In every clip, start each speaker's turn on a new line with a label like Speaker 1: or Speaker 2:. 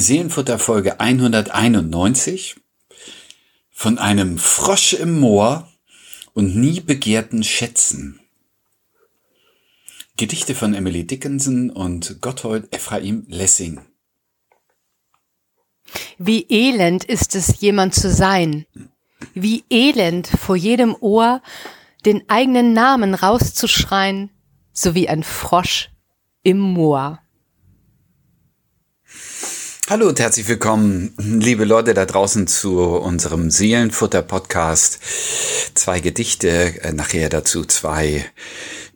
Speaker 1: Seelenfutter Folge 191 von einem Frosch im Moor und nie begehrten Schätzen. Gedichte von Emily Dickinson und Gotthold Ephraim Lessing.
Speaker 2: Wie elend ist es, jemand zu sein. Wie elend vor jedem Ohr den eigenen Namen rauszuschreien, so wie ein Frosch im Moor.
Speaker 1: Hallo und herzlich willkommen, liebe Leute da draußen zu unserem Seelenfutter-Podcast. Zwei Gedichte, äh, nachher dazu zwei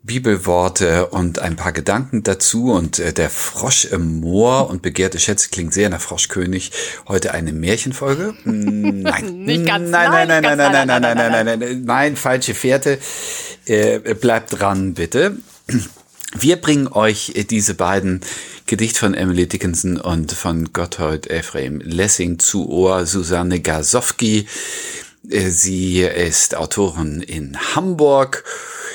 Speaker 1: Bibelworte und ein paar Gedanken dazu. Und äh, der Frosch im Moor und begehrte Schätze klingt sehr nach Froschkönig. Heute eine Märchenfolge? Nein.
Speaker 2: Nicht ganz,
Speaker 1: nein, nein, nein, nein,
Speaker 2: nein,
Speaker 1: nein, nein, nein, nein, nein, nein, nein, falsche Fährte. Äh, bleibt dran, bitte. Wir bringen euch diese beiden Gedichte von Emily Dickinson und von Gotthold Ephraim Lessing zu Ohr. Susanne Gasowski. Äh, Sie ist Autorin in Hamburg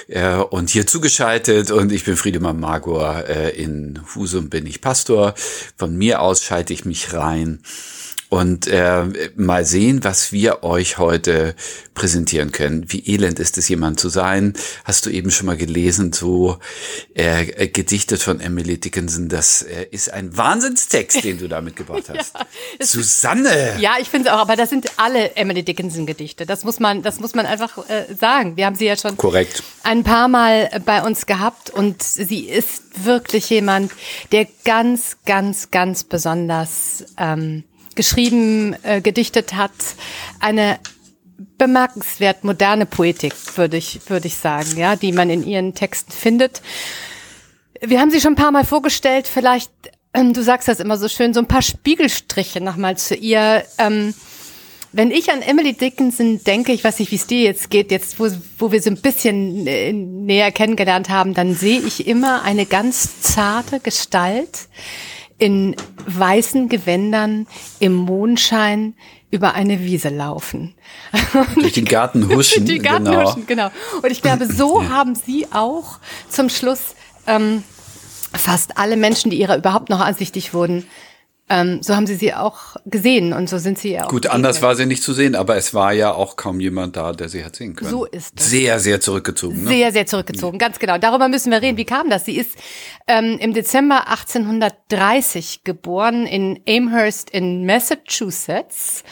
Speaker 1: äh, und hier zugeschaltet und ich bin Friedemann Magor. Äh, in Husum bin ich Pastor. Von mir aus schalte ich mich rein und äh, mal sehen, was wir euch heute präsentieren können. Wie elend ist es, jemand zu sein? Hast du eben schon mal gelesen, so äh, gedichtet von Emily Dickinson. Das äh, ist ein Wahnsinnstext, den du da mitgebracht hast.
Speaker 2: Ja,
Speaker 1: Susanne!
Speaker 2: Ja, ich finde es auch, aber das sind alle Emily Dickinson Gedichte. Das muss man, das muss man einfach äh, sagen. Wir haben sie ja schon
Speaker 1: Korrekt.
Speaker 2: ein paar Mal bei uns gehabt und sie ist wirklich jemand, der ganz, ganz, ganz besonders ähm, geschrieben, äh, gedichtet hat. Eine bemerkenswert moderne Poetik, würde ich, würde ich sagen, ja, die man in ihren Texten findet. Wir haben sie schon ein paar Mal vorgestellt, vielleicht, ähm, du sagst das immer so schön, so ein paar Spiegelstriche nochmal zu ihr. Ähm, wenn ich an Emily Dickinson denke, ich weiß nicht, wie es dir jetzt geht, jetzt wo, wo wir so ein bisschen äh, näher kennengelernt haben, dann sehe ich immer eine ganz zarte Gestalt in weißen Gewändern im Mondschein über eine Wiese laufen.
Speaker 1: Durch den Garten huschen.
Speaker 2: Die Garten
Speaker 1: genau.
Speaker 2: huschen, genau. Und ich glaube, so haben sie auch zum Schluss ähm, fast alle Menschen, die ihrer überhaupt noch ansichtig wurden, ähm, so haben sie sie auch gesehen und so sind sie ja auch.
Speaker 1: Gut, anders war sie nicht zu sehen, aber es war ja auch kaum jemand da, der sie hat sehen können.
Speaker 2: So ist es.
Speaker 1: Sehr, sehr zurückgezogen. Ne?
Speaker 2: Sehr, sehr zurückgezogen, ganz genau. Darüber müssen wir reden. Wie kam das? Sie ist ähm, im Dezember 1830 geboren in Amherst in Massachusetts.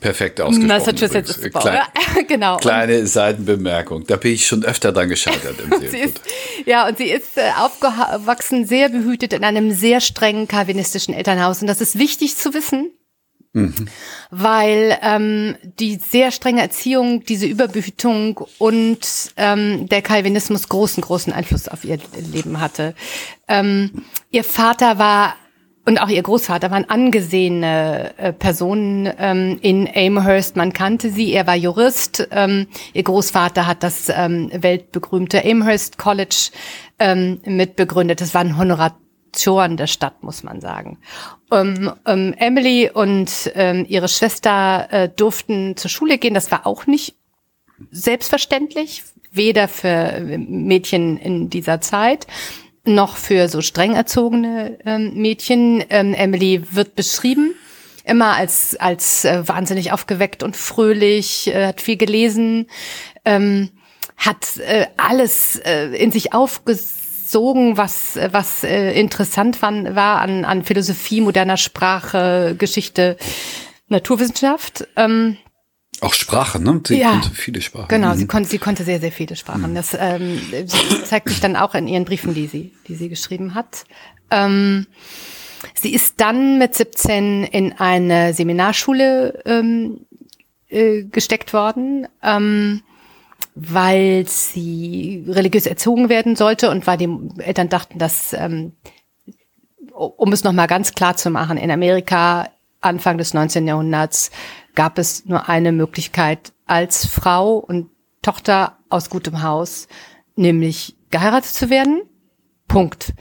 Speaker 1: Perfekt ausgesprochen.
Speaker 2: Massachusetts ist
Speaker 1: übrigens.
Speaker 2: Bau, ja, genau.
Speaker 1: Kleine Seitenbemerkung. Da bin ich schon öfter dran gescheitert im
Speaker 2: sie ist, ja, und sie ist äh, aufgewachsen, sehr behütet in einem sehr strengen kalvinistischen Elternhaus. Und das ist wichtig zu wissen,
Speaker 1: Mhm.
Speaker 2: weil ähm, die sehr strenge Erziehung, diese Überbehütung und ähm, der Calvinismus großen, großen Einfluss auf ihr Leben hatte. Ähm, ihr Vater war und auch ihr Großvater waren angesehene äh, Personen ähm, in Amherst. Man kannte sie. Er war Jurist. Ähm, ihr Großvater hat das ähm, weltberühmte Amherst College ähm, mitbegründet. Das waren Honoratoren der Stadt, muss man sagen. Ähm, ähm, Emily und ähm, ihre Schwester äh, durften zur Schule gehen. Das war auch nicht selbstverständlich, weder für Mädchen in dieser Zeit noch für so streng erzogene ähm, Mädchen. Ähm, Emily wird beschrieben immer als als äh, wahnsinnig aufgeweckt und fröhlich, äh, hat viel gelesen, ähm, hat äh, alles äh, in sich aufgesogen, was was äh, interessant war, war an an Philosophie, moderner Sprache, Geschichte, Naturwissenschaft. Ähm,
Speaker 1: auch Sprache, ne? Sie
Speaker 2: Ja.
Speaker 1: konnte viele Sprachen.
Speaker 2: Genau,
Speaker 1: Mhm.
Speaker 2: sie konnte, sie konnte sehr, sehr viele Sprachen. Das ähm, zeigt sich dann auch in ihren Briefen, die sie, die sie geschrieben hat. Ähm, sie ist dann mit 17 in eine Seminarschule ähm, äh, gesteckt worden, ähm, weil sie religiös erzogen werden sollte und weil die Eltern dachten, dass, ähm, um es nochmal ganz klar zu machen, in Amerika Anfang des 19. Jahrhunderts gab es nur eine Möglichkeit als Frau und Tochter aus gutem Haus, nämlich geheiratet zu werden. Punkt.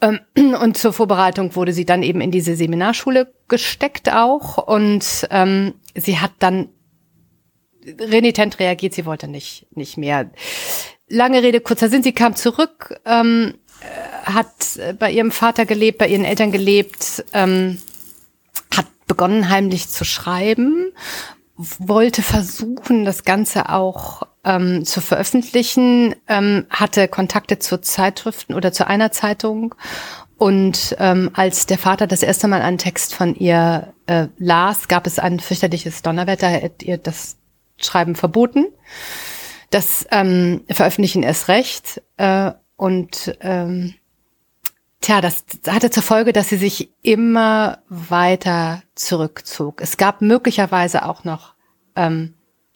Speaker 2: Ähm, Und zur Vorbereitung wurde sie dann eben in diese Seminarschule gesteckt auch und ähm, sie hat dann renitent reagiert, sie wollte nicht, nicht mehr. Lange Rede, kurzer Sinn, sie kam zurück, ähm, äh, hat bei ihrem Vater gelebt, bei ihren Eltern gelebt, ähm, begonnen heimlich zu schreiben, wollte versuchen, das Ganze auch ähm, zu veröffentlichen, ähm, hatte Kontakte zu Zeitschriften oder zu einer Zeitung. Und ähm, als der Vater das erste Mal einen Text von ihr äh, las, gab es ein fürchterliches Donnerwetter, er hat ihr das Schreiben verboten. Das ähm, Veröffentlichen erst recht. Äh, und ähm, Tja, das hatte zur Folge, dass sie sich immer weiter zurückzog. Es gab möglicherweise auch noch ähm,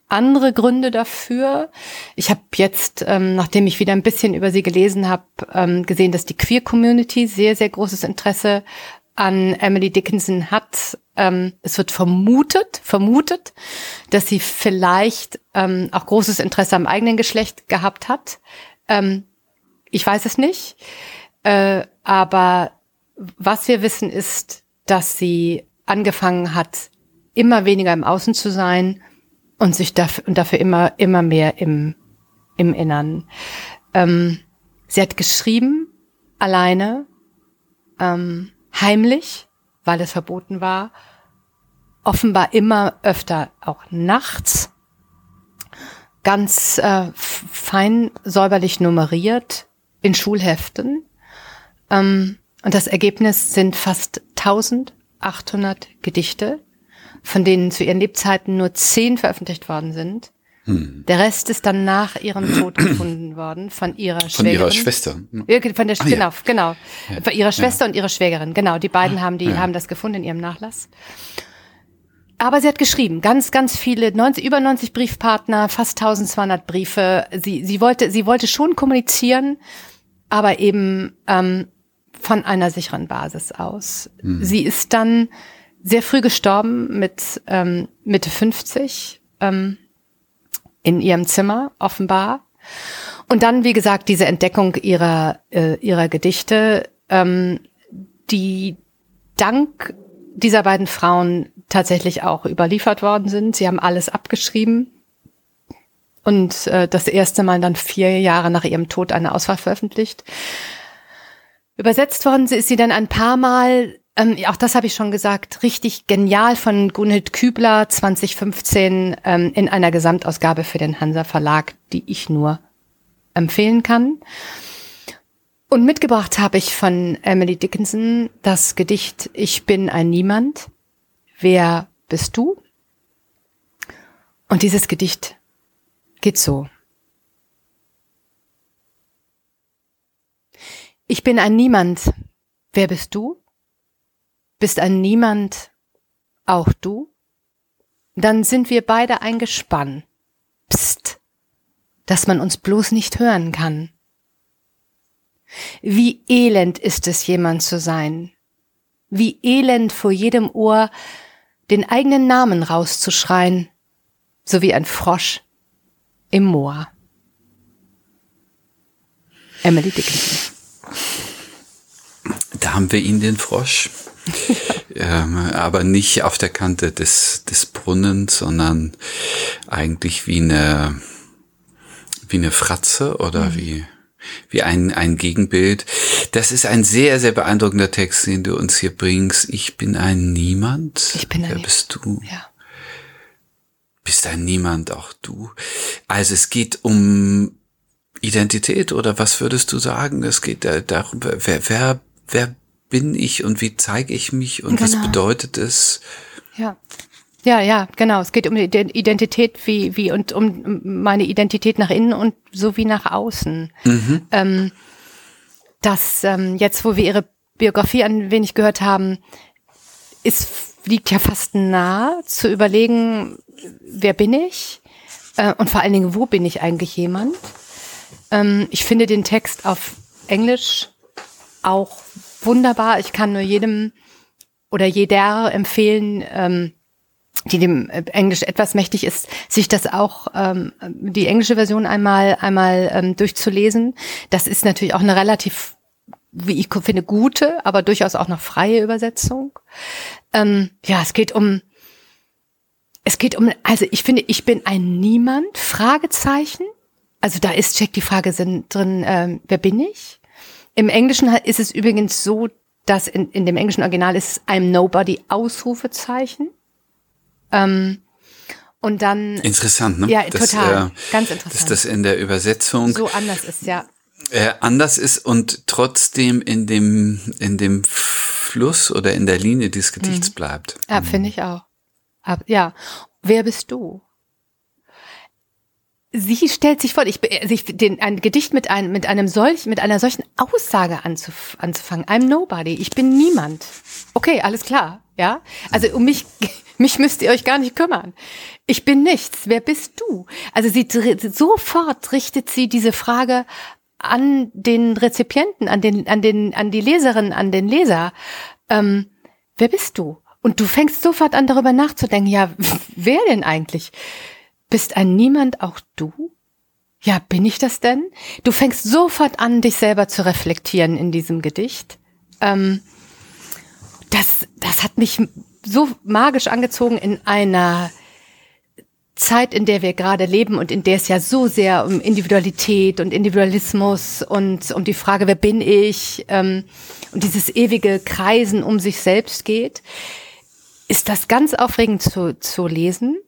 Speaker 2: andere Gründe dafür. Ich habe jetzt, ähm, nachdem ich wieder ein bisschen über sie gelesen habe, ähm, gesehen, dass die Queer Community sehr, sehr großes Interesse an Emily Dickinson hat. Ähm, es wird vermutet, vermutet, dass sie vielleicht ähm, auch großes Interesse am eigenen Geschlecht gehabt hat. Ähm, ich weiß es nicht. Äh, aber was wir wissen ist, dass sie angefangen hat, immer weniger im Außen zu sein und sich dafür, und dafür immer, immer mehr im, im Innern. Ähm, sie hat geschrieben, alleine, ähm, heimlich, weil es verboten war, offenbar immer öfter auch nachts, ganz äh, fein säuberlich nummeriert in Schulheften ähm, und das Ergebnis sind fast 1800 Gedichte, von denen zu ihren Lebzeiten nur zehn veröffentlicht worden sind. Hm. Der Rest ist dann nach ihrem Tod gefunden worden von ihrer Schwägerin. Von ihrer
Speaker 1: Schwester.
Speaker 2: Ja, von der, ah, genau, ja. genau. Ja. Von ihrer Schwester ja. und ihrer Schwägerin. Genau, die beiden ah, haben die, haben das gefunden in ihrem Nachlass. Aber sie hat geschrieben, ganz, ganz viele, 90, über 90 Briefpartner, fast 1200 Briefe. Sie, sie wollte, sie wollte schon kommunizieren, aber eben ähm, von einer sicheren Basis aus. Mhm. Sie ist dann sehr früh gestorben mit ähm, Mitte 50 ähm, in ihrem Zimmer offenbar. Und dann, wie gesagt, diese Entdeckung ihrer, äh, ihrer Gedichte, ähm, die dank dieser beiden Frauen tatsächlich auch überliefert worden sind. Sie haben alles abgeschrieben und äh, das erste Mal dann vier Jahre nach ihrem Tod eine Auswahl veröffentlicht. Übersetzt worden ist sie dann ein paar Mal, ähm, auch das habe ich schon gesagt, richtig genial von Gunhild Kübler 2015 ähm, in einer Gesamtausgabe für den Hansa Verlag, die ich nur empfehlen kann. Und mitgebracht habe ich von Emily Dickinson das Gedicht Ich bin ein Niemand. Wer bist du? Und dieses Gedicht geht so. Ich bin ein Niemand. Wer bist du? Bist ein Niemand auch du? Dann sind wir beide ein Gespann. Psst, dass man uns bloß nicht hören kann. Wie elend ist es, jemand zu sein. Wie elend vor jedem Ohr den eigenen Namen rauszuschreien, so wie ein Frosch im Moor. Emily Dickinson.
Speaker 1: Da haben wir ihn, den Frosch. ähm, aber nicht auf der Kante des, des Brunnens, sondern eigentlich wie eine, wie eine Fratze oder mhm. wie, wie ein, ein Gegenbild. Das ist ein sehr, sehr beeindruckender Text, den du uns hier bringst. Ich bin ein Niemand.
Speaker 2: Ich bin ein
Speaker 1: Wer bist du?
Speaker 2: Ja.
Speaker 1: Bist ein Niemand, auch du. Also es geht um Identität oder was würdest du sagen? Es geht darum, wer, wer, wer bin ich und wie zeige ich mich und genau. was bedeutet es?
Speaker 2: Ja. Ja, ja, genau. Es geht um die Identität wie, wie und um meine Identität nach innen und so wie nach außen. Mhm. Ähm, das ähm, jetzt, wo wir ihre Biografie ein wenig gehört haben, ist liegt ja fast nah zu überlegen, wer bin ich äh, und vor allen Dingen, wo bin ich eigentlich jemand? Ähm, ich finde den Text auf Englisch auch wunderbar. Ich kann nur jedem oder jeder empfehlen, ähm, die dem Englisch etwas mächtig ist, sich das auch ähm, die englische Version einmal einmal ähm, durchzulesen. Das ist natürlich auch eine relativ, wie ich finde, gute, aber durchaus auch noch freie Übersetzung. Ähm, ja, es geht um es geht um, also ich finde, ich bin ein Niemand, Fragezeichen. Also da ist, check die Frage sind drin, ähm, wer bin ich? Im Englischen ist es übrigens so, dass in, in dem englischen Original ist I'm Nobody Ausrufezeichen. Ähm, und dann.
Speaker 1: Interessant, ne?
Speaker 2: Ja, das, total. Äh, Ganz interessant.
Speaker 1: Dass das in der Übersetzung.
Speaker 2: So anders ist, ja.
Speaker 1: Äh, anders ist und trotzdem in dem, in dem Fluss oder in der Linie des Gedichts mhm. bleibt.
Speaker 2: Ja, finde ich auch. Ja. Wer bist du? Sie stellt sich vor, ich, also ich den, ein Gedicht mit einem, mit einem solch, mit einer solchen Aussage anzuf, anzufangen. I'm nobody. Ich bin niemand. Okay, alles klar. Ja. Also um mich, mich müsst ihr euch gar nicht kümmern. Ich bin nichts. Wer bist du? Also sie sofort richtet sie diese Frage an den Rezipienten, an den, an den, an die Leserin, an den Leser. Ähm, wer bist du? Und du fängst sofort an, darüber nachzudenken. Ja, wer denn eigentlich? Bist ein Niemand auch du? Ja, bin ich das denn? Du fängst sofort an, dich selber zu reflektieren in diesem Gedicht. Ähm, das, das hat mich so magisch angezogen in einer Zeit, in der wir gerade leben und in der es ja so sehr um Individualität und Individualismus und um die Frage, wer bin ich ähm, und dieses ewige Kreisen um sich selbst geht, ist das ganz aufregend zu, zu lesen.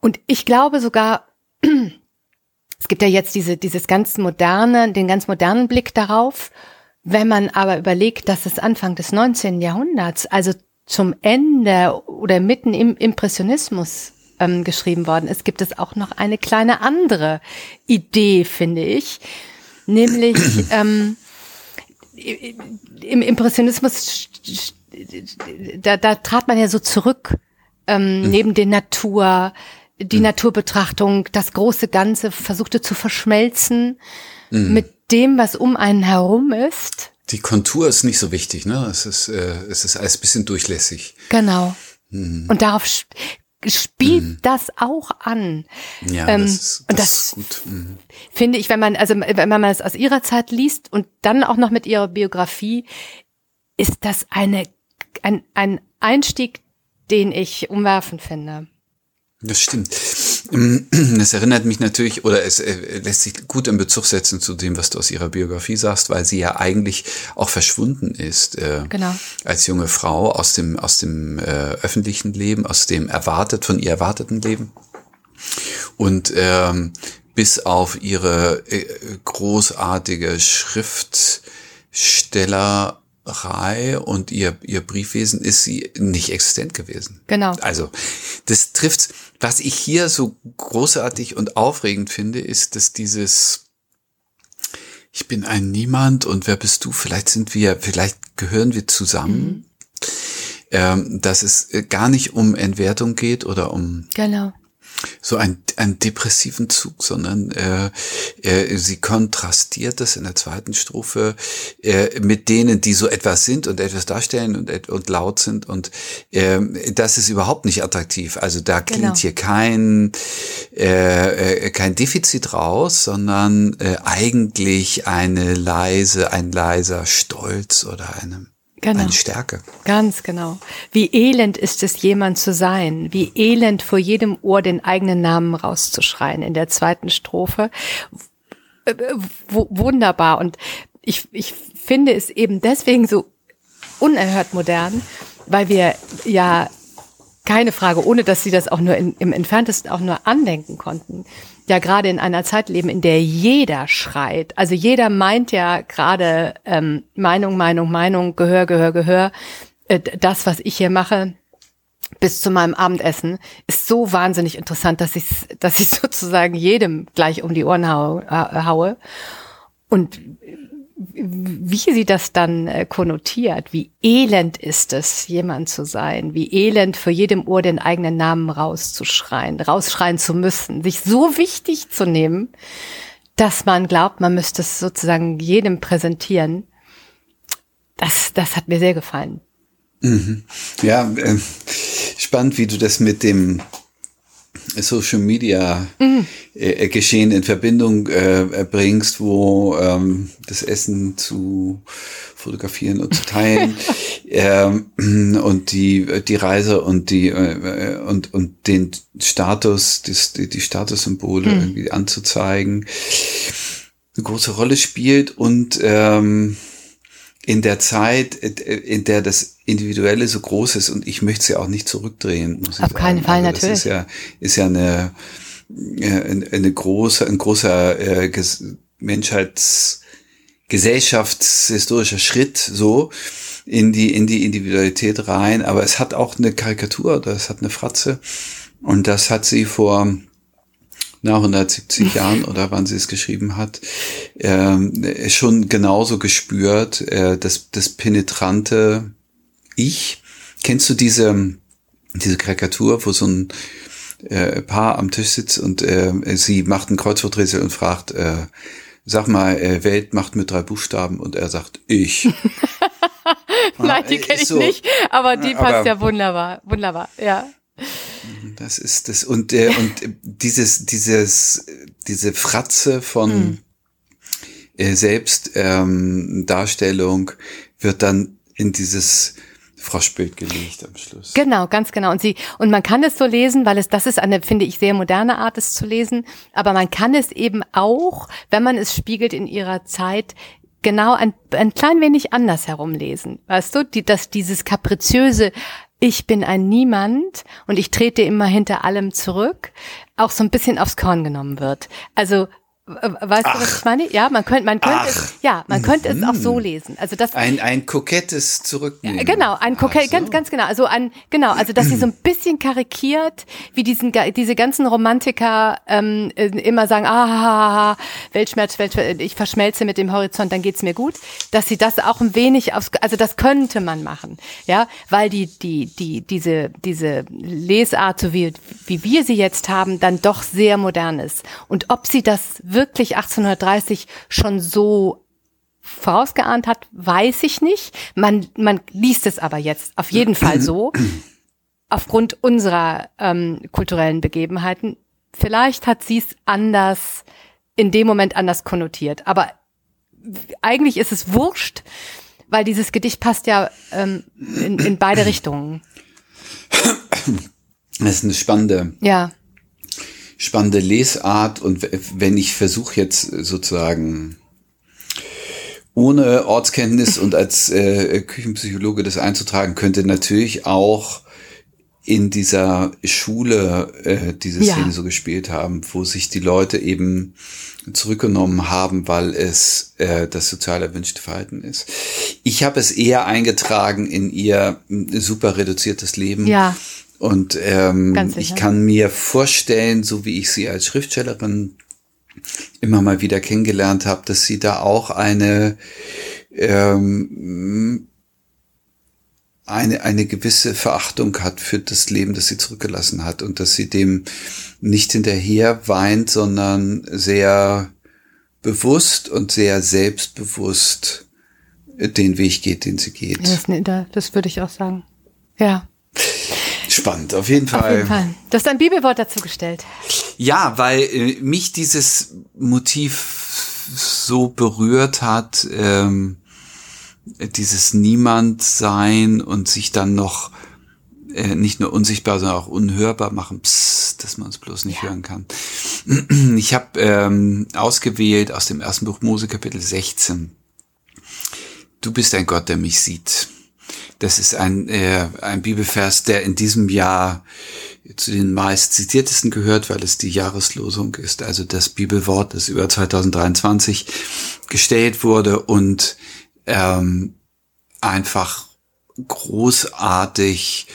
Speaker 2: Und ich glaube sogar, es gibt ja jetzt diese, dieses ganz moderne, den ganz modernen Blick darauf. Wenn man aber überlegt, dass es Anfang des 19. Jahrhunderts, also zum Ende oder mitten im Impressionismus ähm, geschrieben worden ist, gibt es auch noch eine kleine andere Idee, finde ich. Nämlich ähm, im Impressionismus, da, da trat man ja so zurück ähm, mhm. neben den Natur, die mhm. Naturbetrachtung, das große Ganze versuchte zu verschmelzen mhm. mit dem, was um einen herum ist.
Speaker 1: Die Kontur ist nicht so wichtig, ne? Es ist, äh, es ist alles bisschen durchlässig.
Speaker 2: Genau. Mhm. Und darauf spielt mhm. das auch an.
Speaker 1: Ja, ähm, das, ist, das, das ist gut. Mhm.
Speaker 2: Finde ich, wenn man, also wenn man es aus ihrer Zeit liest und dann auch noch mit ihrer Biografie, ist das eine, ein, ein Einstieg, den ich umwerfend finde.
Speaker 1: Das stimmt. Ähm, es erinnert mich natürlich, oder es äh, lässt sich gut in Bezug setzen zu dem, was du aus ihrer Biografie sagst, weil sie ja eigentlich auch verschwunden ist äh,
Speaker 2: genau.
Speaker 1: als junge Frau aus dem, aus dem äh, öffentlichen Leben, aus dem erwartet, von ihr erwarteten Leben. Und ähm, bis auf ihre äh, großartige Schriftsteller Reihe und ihr, ihr Briefwesen ist sie nicht existent gewesen.
Speaker 2: Genau.
Speaker 1: Also, das trifft, was ich hier so großartig und aufregend finde, ist, dass dieses, ich bin ein Niemand und wer bist du? Vielleicht sind wir, vielleicht gehören wir zusammen. Mhm. Ähm, dass es gar nicht um Entwertung geht oder um
Speaker 2: genau
Speaker 1: so ein, einen depressiven Zug, sondern äh, äh, sie kontrastiert das in der zweiten Strophe äh, mit denen, die so etwas sind und etwas darstellen und, und laut sind und äh, das ist überhaupt nicht attraktiv. Also da klingt genau. hier kein äh, äh, kein Defizit raus, sondern äh, eigentlich eine leise, ein leiser Stolz oder eine Genau. Eine Stärke.
Speaker 2: Ganz genau. Wie elend ist es, jemand zu sein. Wie elend vor jedem Ohr den eigenen Namen rauszuschreien in der zweiten Strophe. W wunderbar. Und ich, ich finde es eben deswegen so unerhört modern, weil wir ja keine Frage, ohne dass sie das auch nur in, im entferntesten auch nur andenken konnten, ja gerade in einer Zeit leben, in der jeder schreit. Also jeder meint ja gerade ähm, Meinung, Meinung, Meinung, Gehör, Gehör, Gehör. Äh, das, was ich hier mache, bis zu meinem Abendessen, ist so wahnsinnig interessant, dass ich dass ich sozusagen jedem gleich um die Ohren hau, äh, haue. Und wie sie das dann äh, konnotiert, wie elend ist es, jemand zu sein, wie elend für jedem Ohr den eigenen Namen rauszuschreien, rausschreien zu müssen, sich so wichtig zu nehmen, dass man glaubt, man müsste es sozusagen jedem präsentieren. Das, das hat mir sehr gefallen.
Speaker 1: Mhm. Ja, äh, spannend, wie du das mit dem Social Media mhm. äh, Geschehen in Verbindung äh, bringst, wo ähm, das Essen zu fotografieren und zu teilen ähm, und die die Reise und die äh, und und den Status das, die, die Statussymbole mhm. irgendwie anzuzeigen eine große Rolle spielt und ähm, in der Zeit, in der das Individuelle so groß ist und ich möchte sie auch nicht zurückdrehen.
Speaker 2: Muss Auf keinen Fall, also
Speaker 1: natürlich. Das ist ja, ist ja eine, eine, eine große, ein großer äh, Menschheits, gesellschaftshistorischer Schritt so in die, in die Individualität rein. Aber es hat auch eine Karikatur, das hat eine Fratze. Und das hat sie vor na, 170 Jahren oder wann sie es geschrieben hat, äh, schon genauso gespürt, äh, das, das penetrante Ich. Kennst du diese, diese Karikatur, wo so ein äh, Paar am Tisch sitzt und äh, sie macht ein Kreuzworträtsel und fragt, äh, sag mal, äh, Welt macht mit drei Buchstaben und er sagt, ich.
Speaker 2: Nein, die kenne ich so. nicht, aber die passt aber, ja wunderbar, wunderbar, ja.
Speaker 1: Das ist das und äh, und dieses dieses diese Fratze von hm. äh, Selbstdarstellung ähm, wird dann in dieses Froschbild gelegt am Schluss.
Speaker 2: Genau, ganz genau. Und sie, und man kann es so lesen, weil es, das ist eine, finde ich, sehr moderne Art, es zu lesen. Aber man kann es eben auch, wenn man es spiegelt in ihrer Zeit, genau ein, ein klein wenig anders herumlesen. Weißt du, die, dass dieses kapriziöse, ich bin ein Niemand und ich trete immer hinter allem zurück, auch so ein bisschen aufs Korn genommen wird. Also Weißt Ach. du, was ich meine? Ja, man könnte, man könnte es, ja, man könnte mhm. es auch so mhm. lesen. Also das
Speaker 1: ein ein kokettes Zurücknehmen.
Speaker 2: Genau, ein kokett, so. ganz ganz genau. Also ein genau, also dass sie so ein bisschen karikiert, wie diesen diese ganzen Romantiker ähm, äh, immer sagen, ah, Weltschmerz, Weltschmerz, ich verschmelze mit dem Horizont, dann geht's mir gut. Dass sie das auch ein wenig aufs, also das könnte man machen, ja, weil die die die diese diese Lesart, so wie wie wir sie jetzt haben, dann doch sehr modern ist. Und ob sie das wirklich wirklich 1830 schon so vorausgeahnt hat, weiß ich nicht. Man, man liest es aber jetzt auf jeden Fall so, aufgrund unserer ähm, kulturellen Begebenheiten. Vielleicht hat sie es anders, in dem Moment anders konnotiert. Aber eigentlich ist es wurscht, weil dieses Gedicht passt ja ähm, in, in beide Richtungen.
Speaker 1: Das ist eine spannende
Speaker 2: ja
Speaker 1: spannende Lesart und wenn ich versuche jetzt sozusagen ohne Ortskenntnis und als äh, Küchenpsychologe das einzutragen, könnte natürlich auch in dieser Schule äh, diese Szene ja. so gespielt haben, wo sich die Leute eben zurückgenommen haben, weil es äh, das sozial erwünschte Verhalten ist. Ich habe es eher eingetragen in ihr super reduziertes Leben.
Speaker 2: Ja.
Speaker 1: Und ähm, ich kann mir vorstellen, so wie ich sie als Schriftstellerin immer mal wieder kennengelernt habe, dass sie da auch eine ähm, eine, eine gewisse Verachtung hat für das Leben, das sie zurückgelassen hat und dass sie dem nicht hinterher weint, sondern sehr bewusst und sehr selbstbewusst den Weg geht, den sie geht.
Speaker 2: Das, das würde ich auch sagen. Ja.
Speaker 1: Spannend, auf jeden Fall. Auf jeden Fall.
Speaker 2: Du hast ein Bibelwort dazu gestellt.
Speaker 1: Ja, weil äh, mich dieses Motiv so berührt hat, ähm, dieses Niemandsein und sich dann noch äh, nicht nur unsichtbar, sondern auch unhörbar machen, psst, dass man es bloß nicht ja. hören kann. Ich habe ähm, ausgewählt aus dem ersten Buch Mose Kapitel 16. Du bist ein Gott, der mich sieht. Das ist ein, äh, ein Bibelvers, der in diesem Jahr zu den meist zitiertesten gehört, weil es die Jahreslosung ist. Also das Bibelwort, das über 2023 gestellt wurde und ähm, einfach großartig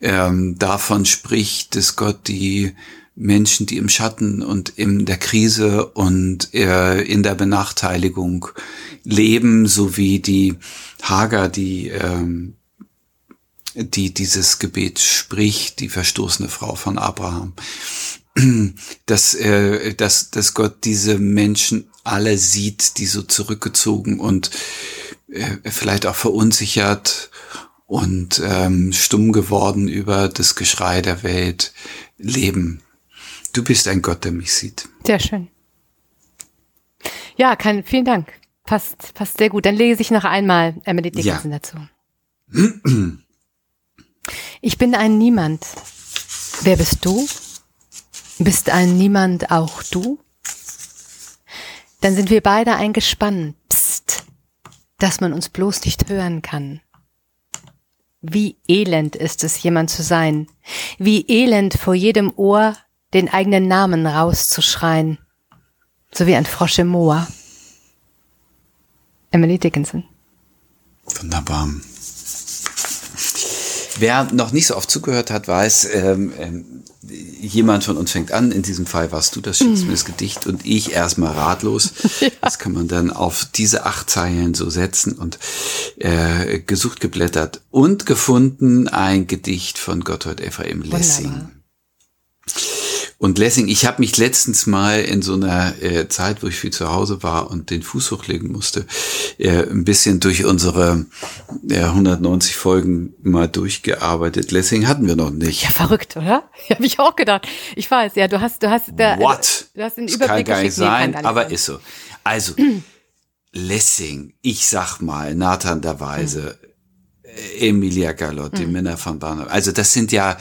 Speaker 1: ähm, davon spricht, dass Gott die Menschen, die im Schatten und in der Krise und äh, in der Benachteiligung leben, sowie die Hager, die, ähm, die dieses Gebet spricht, die verstoßene Frau von Abraham, dass, äh, dass, dass Gott diese Menschen alle sieht, die so zurückgezogen und äh, vielleicht auch verunsichert und ähm, stumm geworden über das Geschrei der Welt leben. Du bist ein Gott, der mich sieht.
Speaker 2: Sehr schön. Ja, kein, vielen Dank. Passt, passt sehr gut. Dann lese ich noch einmal Emily Dickinson ja. dazu. Ich bin ein Niemand. Wer bist du? Bist ein Niemand auch du? Dann sind wir beide ein Gespann. Psst. dass man uns bloß nicht hören kann. Wie elend ist es, jemand zu sein. Wie elend vor jedem Ohr den eigenen Namen rauszuschreien. So wie ein Frosch im Moor. Emily Dickinson.
Speaker 1: Wunderbar. Wer noch nicht so oft zugehört hat, weiß, ähm, ähm, jemand von uns fängt an, in diesem Fall warst du das schickst mir das Gedicht und ich erstmal ratlos. Ja. Das kann man dann auf diese acht Zeilen so setzen und äh, gesucht, geblättert und gefunden ein Gedicht von Gotthold Ephraim Lessing. Wunderbar. Und Lessing, ich habe mich letztens mal in so einer äh, Zeit, wo ich viel zu Hause war und den Fuß hochlegen musste, äh, ein bisschen durch unsere äh, 190 Folgen mal durchgearbeitet. Lessing hatten wir noch nicht.
Speaker 2: Ja, verrückt, oder? Habe ich auch gedacht. Ich weiß, ja, du hast, du hast,
Speaker 1: da, What?
Speaker 2: du hast den
Speaker 1: das
Speaker 2: Überblick
Speaker 1: kann gar nicht sein, nee, gar nicht aber sein. ist so. Also Lessing, ich sag mal, Nathan der Weise. Hm. Emilia Galotti, hm. Männer von Bahnhof. Also das sind ja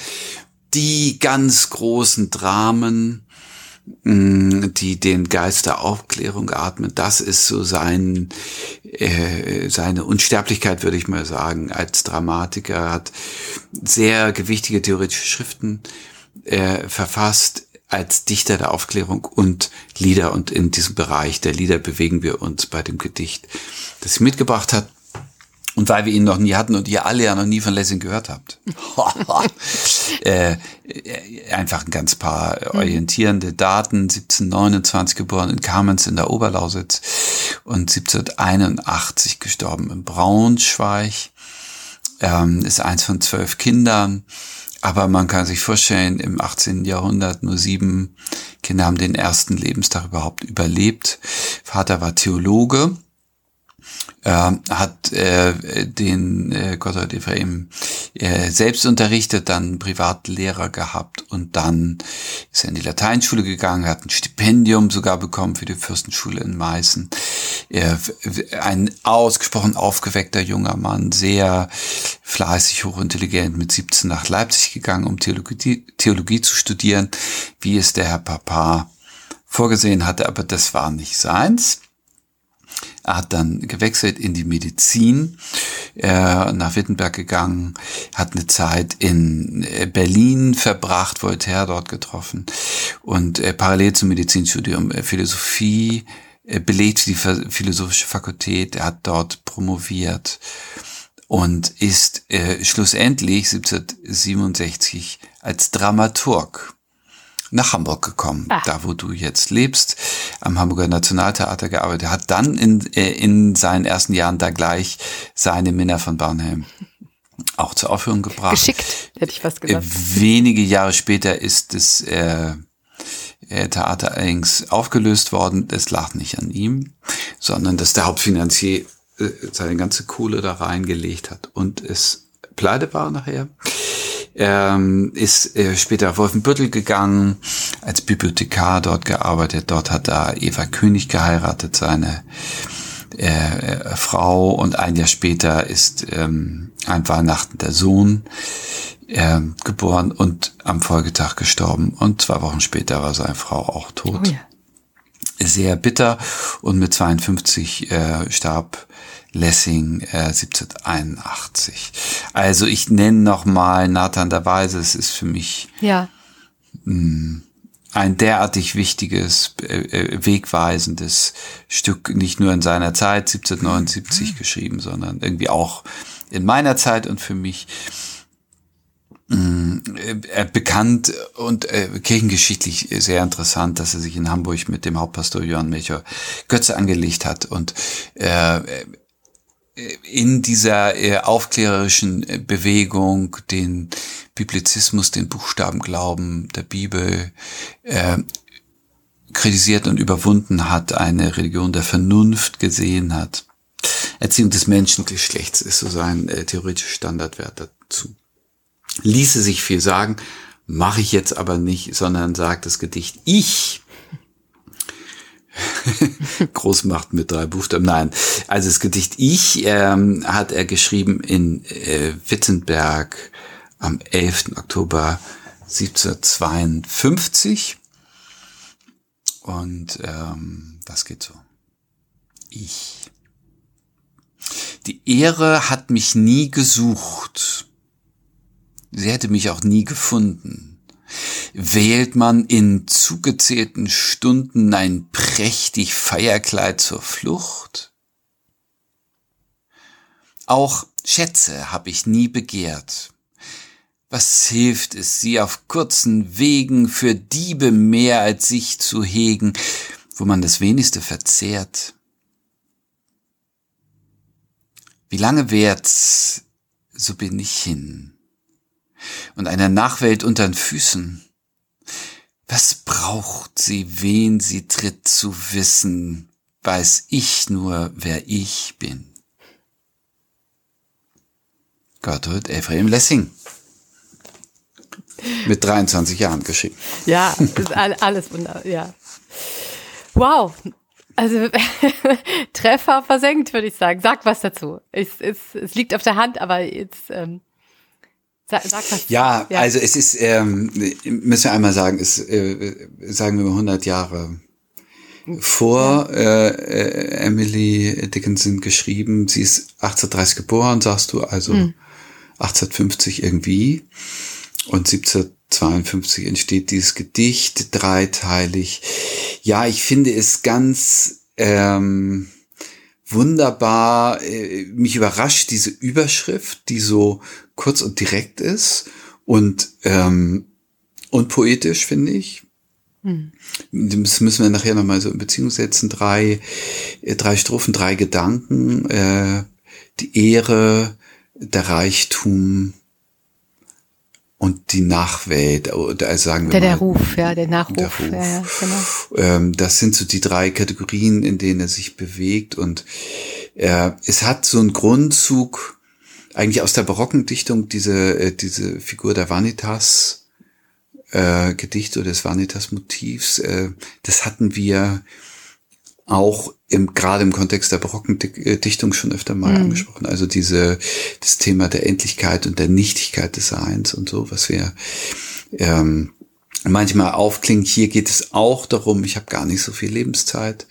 Speaker 1: die ganz großen Dramen, mm, die den Geist der Aufklärung atmen, das ist so sein, äh, seine Unsterblichkeit, würde ich mal sagen, als Dramatiker, hat sehr gewichtige theoretische Schriften äh, verfasst, als Dichter der Aufklärung und Lieder. Und in diesem Bereich der Lieder bewegen wir uns bei dem Gedicht, das sie mitgebracht hat. Und weil wir ihn noch nie hatten und ihr alle ja noch nie von Lessing gehört habt. äh, einfach ein ganz paar orientierende Daten. 1729 geboren in Kamenz in der Oberlausitz und 1781 gestorben in Braunschweig. Ähm, ist eins von zwölf Kindern. Aber man kann sich vorstellen, im 18. Jahrhundert nur sieben Kinder haben den ersten Lebenstag überhaupt überlebt. Vater war Theologe äh, hat äh, den äh, Gotthold Ephraim äh, selbst unterrichtet, dann Privatlehrer gehabt und dann ist er in die Lateinschule gegangen, hat ein Stipendium sogar bekommen für die Fürstenschule in Meißen. Er, ein ausgesprochen aufgeweckter junger Mann, sehr fleißig, hochintelligent, mit 17 nach Leipzig gegangen, um Theologie, Theologie zu studieren, wie es der Herr Papa vorgesehen hatte, aber das war nicht seins. Er hat dann gewechselt in die Medizin, äh, nach Wittenberg gegangen, hat eine Zeit in äh, Berlin verbracht, Voltaire dort getroffen und äh, parallel zum Medizinstudium äh, Philosophie äh, belegt die philosophische Fakultät. Er hat dort promoviert und ist äh, schlussendlich 1767 als Dramaturg nach Hamburg gekommen, ah. da wo du jetzt lebst, am Hamburger Nationaltheater gearbeitet, hat dann in, äh, in seinen ersten Jahren da gleich seine Minna von Barnhelm auch zur Aufführung gebracht.
Speaker 2: Geschickt, hätte ich fast gesagt.
Speaker 1: Wenige Jahre später ist das äh, äh, Theater allerdings aufgelöst worden. Es lag nicht an ihm, sondern dass der Hauptfinanzier äh, seine ganze Kohle da reingelegt hat und es pleite war nachher ähm, ist äh, später auf Wolfenbüttel gegangen, als Bibliothekar dort gearbeitet. Dort hat er Eva König geheiratet, seine äh, äh, Frau. Und ein Jahr später ist ähm, ein Weihnachten der Sohn äh, geboren und am Folgetag gestorben. Und zwei Wochen später war seine Frau auch tot. Oh ja. Sehr bitter. Und mit 52 äh, starb Lessing äh, 1781. Also ich nenne noch mal Nathan der Weise. Es ist für mich
Speaker 2: ja.
Speaker 1: mh, mm, ein derartig wichtiges, äh, äh, wegweisendes Stück, nicht nur in seiner Zeit 1779 mhm. geschrieben, sondern irgendwie auch in meiner Zeit und für mich mm, äh, bekannt und äh, kirchengeschichtlich sehr interessant, dass er sich in Hamburg mit dem Hauptpastor Johann Melchior Götze angelegt hat und äh, in dieser äh, aufklärerischen äh, Bewegung den Biblizismus, den Buchstabenglauben der Bibel äh, kritisiert und überwunden hat, eine Religion der Vernunft gesehen hat. Erziehung des Menschengeschlechts ist so sein äh, theoretischer Standardwert dazu. Ließe sich viel sagen, mache ich jetzt aber nicht, sondern sagt das Gedicht, ich Großmacht mit drei Buchstaben. Nein, also das Gedicht Ich ähm, hat er geschrieben in äh, Wittenberg am 11. Oktober 1752. Und ähm, das geht so. Ich. Die Ehre hat mich nie gesucht. Sie hätte mich auch nie gefunden. Wählt man in zugezählten Stunden ein prächtig Feierkleid zur Flucht? Auch Schätze habe ich nie begehrt. Was hilft es, sie auf kurzen Wegen für Diebe mehr als sich zu hegen, wo man das wenigste verzehrt? Wie lange währt's, so bin ich hin. Und einer Nachwelt unter den Füßen. Was braucht sie, wen sie tritt zu wissen, weiß ich nur, wer ich bin. Gotthold Ephraim Lessing. Mit 23 Jahren geschrieben.
Speaker 2: Ja, ist alles wunderbar, ja. Wow. Also Treffer versenkt, würde ich sagen. Sag was dazu. Es, es, es liegt auf der Hand, aber jetzt ähm, sag, sag was.
Speaker 1: Ja, ja, also es ist, ähm, müssen wir einmal sagen, es äh, sagen wir mal 100 Jahre vor äh, äh, Emily Dickinson geschrieben. Sie ist 1830 geboren, sagst du, also hm. 1850 irgendwie. Und 1752 entsteht dieses Gedicht, dreiteilig. Ja, ich finde es ganz ähm, wunderbar. Äh, mich überrascht diese Überschrift, die so kurz und direkt ist und, ähm, und poetisch, finde ich. Hm. Das müssen wir nachher nochmal so in Beziehung setzen. Drei, äh, drei Strophen, drei Gedanken. Äh, die Ehre, der Reichtum, und die Nachwelt, oder also sagen wir
Speaker 2: der,
Speaker 1: mal.
Speaker 2: Der Ruf, ja, der Nachruf. Der Ruf.
Speaker 1: Ja, ja, genau. Ähm, das sind so die drei Kategorien, in denen er sich bewegt und äh, es hat so einen Grundzug eigentlich aus der barocken Dichtung diese, äh, diese Figur der Vanitas, äh, Gedicht oder des Vanitas-Motivs, äh, das hatten wir auch im, gerade im Kontext der barocken äh, Dichtung schon öfter mal mhm. angesprochen. Also diese, das Thema der Endlichkeit und der Nichtigkeit des Seins und so, was wir ähm, manchmal aufklingen. Hier geht es auch darum, ich habe gar nicht so viel Lebenszeit.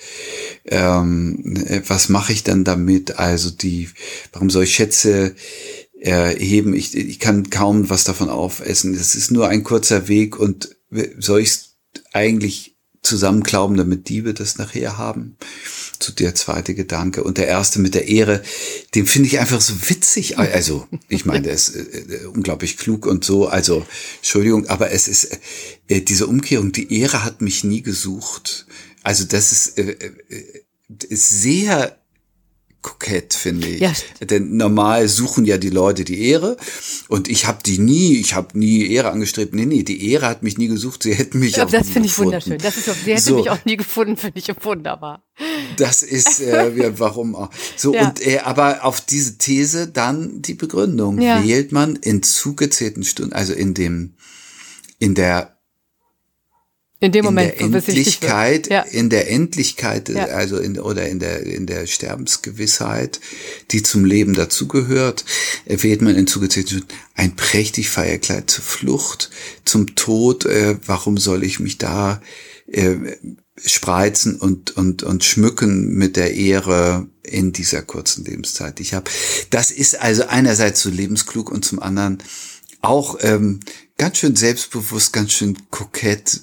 Speaker 1: Ähm, äh, was mache ich dann damit? Also die, warum soll ich Schätze erheben? Ich, ich kann kaum was davon aufessen. Es ist nur ein kurzer Weg und soll ich eigentlich zusammenklauben, damit Diebe das nachher haben. Zu der zweite Gedanke. Und der erste mit der Ehre, den finde ich einfach so witzig. Also, ich meine, der ist äh, äh, unglaublich klug und so. Also, Entschuldigung, aber es ist äh, diese Umkehrung, die Ehre hat mich nie gesucht. Also, das ist, äh, äh ist sehr kokett, finde ich. Ja. Denn normal suchen ja die Leute die Ehre und ich habe die nie, ich habe nie Ehre angestrebt. Nee, nee, die Ehre hat mich nie gesucht, sie hätten mich ja, auch
Speaker 2: Das finde ich wunderschön. Das ist auch, sie hätte so. mich auch nie gefunden, finde ich wunderbar.
Speaker 1: Das ist, äh, ja, warum auch. So, ja. und, äh, aber auf diese These dann die Begründung. Ja. Wählt man in zugezählten Stunden, also in dem, in der
Speaker 2: in dem Moment,
Speaker 1: in der Endlichkeit, ja. in der Endlichkeit, ja. also in, oder in der, in der Sterbensgewissheit, die zum Leben dazugehört, wählt man in zugezählten ein prächtig Feierkleid zur Flucht, zum Tod, äh, warum soll ich mich da äh, spreizen und, und, und schmücken mit der Ehre in dieser kurzen Lebenszeit, die ich habe. Das ist also einerseits so lebensklug und zum anderen auch ähm, ganz schön selbstbewusst, ganz schön kokett,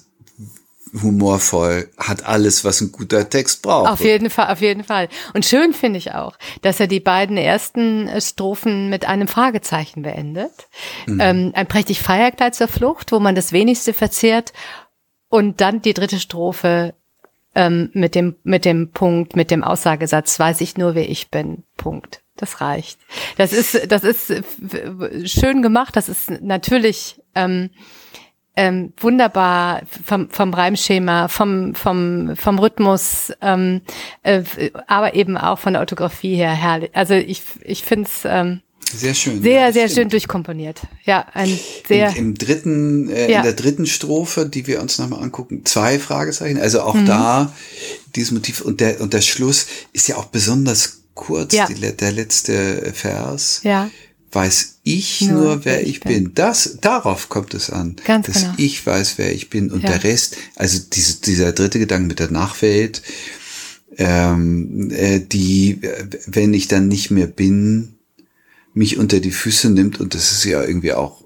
Speaker 1: humorvoll, hat alles, was ein guter Text braucht.
Speaker 2: Auf jeden Fall, auf jeden Fall. Und schön finde ich auch, dass er die beiden ersten äh, Strophen mit einem Fragezeichen beendet. Mhm. Ähm, ein prächtig Feierkleid zur Flucht, wo man das wenigste verzehrt. Und dann die dritte Strophe ähm, mit dem, mit dem Punkt, mit dem Aussagesatz, weiß ich nur, wer ich bin. Punkt. Das reicht. Das ist, das ist äh, schön gemacht. Das ist natürlich, ähm, ähm, wunderbar vom, vom Reimschema, vom, vom, vom Rhythmus, ähm, äh, aber eben auch von der Orthographie her herrlich. Also ich, ich finde es ähm,
Speaker 1: sehr schön.
Speaker 2: Sehr, ja, sehr stimmt. schön durchkomponiert. Ja, ein sehr.
Speaker 1: Im, im dritten, äh, ja. in der dritten Strophe, die wir uns nochmal angucken, zwei Fragezeichen. Also auch mhm. da dieses Motiv und der und der Schluss ist ja auch besonders kurz. Ja. Die, der letzte Vers.
Speaker 2: Ja
Speaker 1: weiß ich nur, nur wer ich bin. bin. Das, darauf kommt es an.
Speaker 2: Ganz
Speaker 1: dass
Speaker 2: genau.
Speaker 1: ich weiß, wer ich bin und ja. der Rest, also diese, dieser dritte Gedanke mit der Nachwelt, ähm, äh, die, äh, wenn ich dann nicht mehr bin, mich unter die Füße nimmt und das ist ja irgendwie auch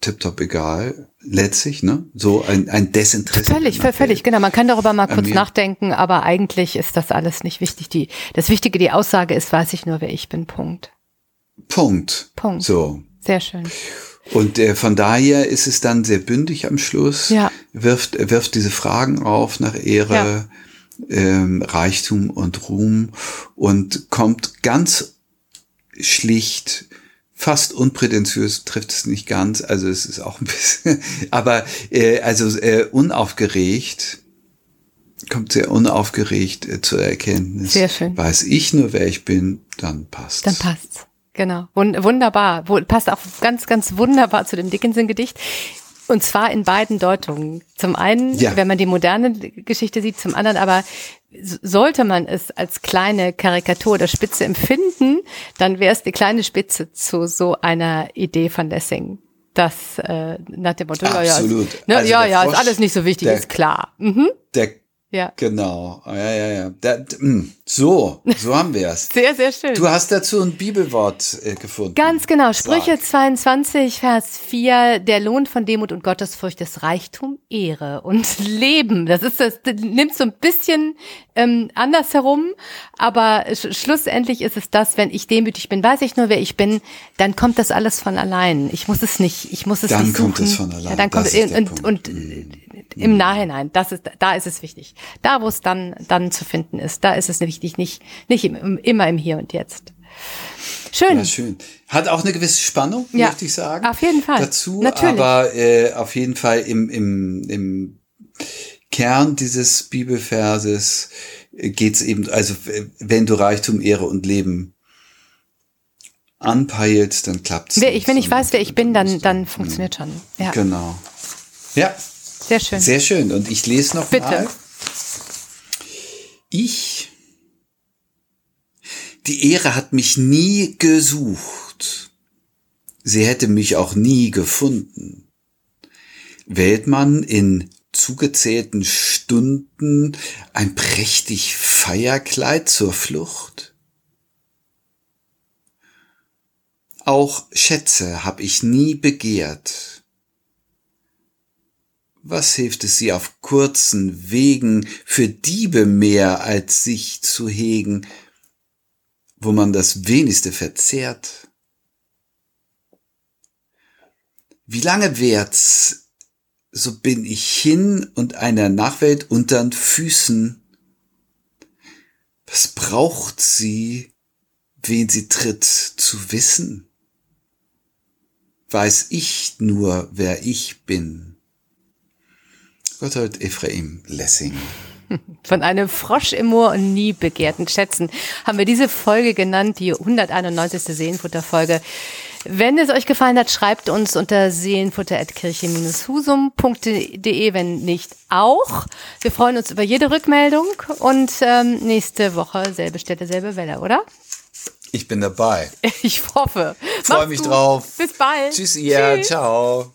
Speaker 1: tipptopp egal, letztlich, ne? So ein, ein Desinteresse.
Speaker 2: Völlig, völlig, genau. Man kann darüber mal kurz nachdenken, aber eigentlich ist das alles nicht wichtig. Die, das Wichtige, die Aussage ist, weiß ich nur, wer ich bin, Punkt.
Speaker 1: Punkt.
Speaker 2: Punkt.
Speaker 1: So.
Speaker 2: Sehr schön.
Speaker 1: Und äh, von daher ist es dann sehr bündig am Schluss,
Speaker 2: ja.
Speaker 1: wirft, wirft diese Fragen auf nach Ehre, ja. ähm, Reichtum und Ruhm und kommt ganz schlicht, fast unprätentiös, trifft es nicht ganz, also es ist auch ein bisschen, aber äh, also äh, unaufgeregt, kommt sehr unaufgeregt äh, zur Erkenntnis.
Speaker 2: Sehr schön.
Speaker 1: Weiß ich nur, wer ich bin, dann passt.
Speaker 2: Dann passt's. Genau, wunderbar. Passt auch ganz, ganz wunderbar zu dem Dickinson-Gedicht. Und zwar in beiden Deutungen. Zum einen, ja. wenn man die moderne Geschichte sieht, zum anderen aber sollte man es als kleine Karikatur oder Spitze empfinden, dann wäre es die kleine Spitze zu so einer Idee von Lessing. Das äh, nach dem Motto,
Speaker 1: Absolut.
Speaker 2: ja, ja, ne, also ja, ja ist alles nicht so wichtig,
Speaker 1: der,
Speaker 2: ist klar. Mhm.
Speaker 1: Der ja. Genau. Ja, ja, ja. Da, hm, so, so haben wir es.
Speaker 2: sehr, sehr schön.
Speaker 1: Du hast dazu ein Bibelwort äh, gefunden.
Speaker 2: Ganz genau. Sprüche Sag. 22, Vers 4. Der Lohn von Demut und Gottesfurcht ist Reichtum, Ehre und Leben. Das ist das, das nimmt so ein bisschen ähm, anders herum, aber sch schlussendlich ist es das, wenn ich demütig bin, weiß ich nur, wer ich bin, dann kommt das alles von allein. Ich muss es nicht, ich muss es
Speaker 1: dann
Speaker 2: nicht suchen.
Speaker 1: Dann kommt es von allein.
Speaker 2: Ja, dann kommt es und, und, und im Nachhinein, das ist, da ist es wichtig. Da, wo es dann, dann zu finden ist, da ist es wichtig, nicht, nicht im, immer im Hier und Jetzt. Schön.
Speaker 1: Ja, schön. Hat auch eine gewisse Spannung,
Speaker 2: ja,
Speaker 1: möchte ich sagen.
Speaker 2: Auf jeden Fall.
Speaker 1: Dazu,
Speaker 2: Natürlich.
Speaker 1: aber äh, auf jeden Fall im, im, im Kern dieses Bibelverses geht's eben, also wenn du Reichtum, Ehre und Leben anpeilst, dann klappt's.
Speaker 2: Wer ich, wenn ich weiß, wer ich bin, dann, dann funktioniert schon. Ja.
Speaker 1: Genau. Ja.
Speaker 2: Sehr schön.
Speaker 1: Sehr schön. Und ich lese noch
Speaker 2: Bitte.
Speaker 1: mal. Ich. Die Ehre hat mich nie gesucht. Sie hätte mich auch nie gefunden. Wählt man in zugezählten Stunden ein prächtig Feierkleid zur Flucht? Auch Schätze hab ich nie begehrt was hilft es sie auf kurzen Wegen für Diebe mehr als sich zu hegen, wo man das wenigste verzehrt? Wie lange währt's, so bin ich hin und einer Nachwelt untern Füßen. Was braucht sie, wen sie tritt, zu wissen? Weiß ich nur, wer ich bin. Gotthold Ephraim Lessing.
Speaker 2: Von einem Frosch im Moor und nie begehrten Schätzen haben wir diese Folge genannt, die 191. Seelenfutter-Folge. Wenn es euch gefallen hat, schreibt uns unter seelenfutter.kirche-husum.de, wenn nicht auch. Wir freuen uns über jede Rückmeldung und ähm, nächste Woche selbe Stelle, selbe Welle, oder?
Speaker 1: Ich bin dabei.
Speaker 2: Ich hoffe.
Speaker 1: Freue mich gut. drauf.
Speaker 2: Bis bald.
Speaker 1: Tschüss, ihr. Tschüss. Ciao.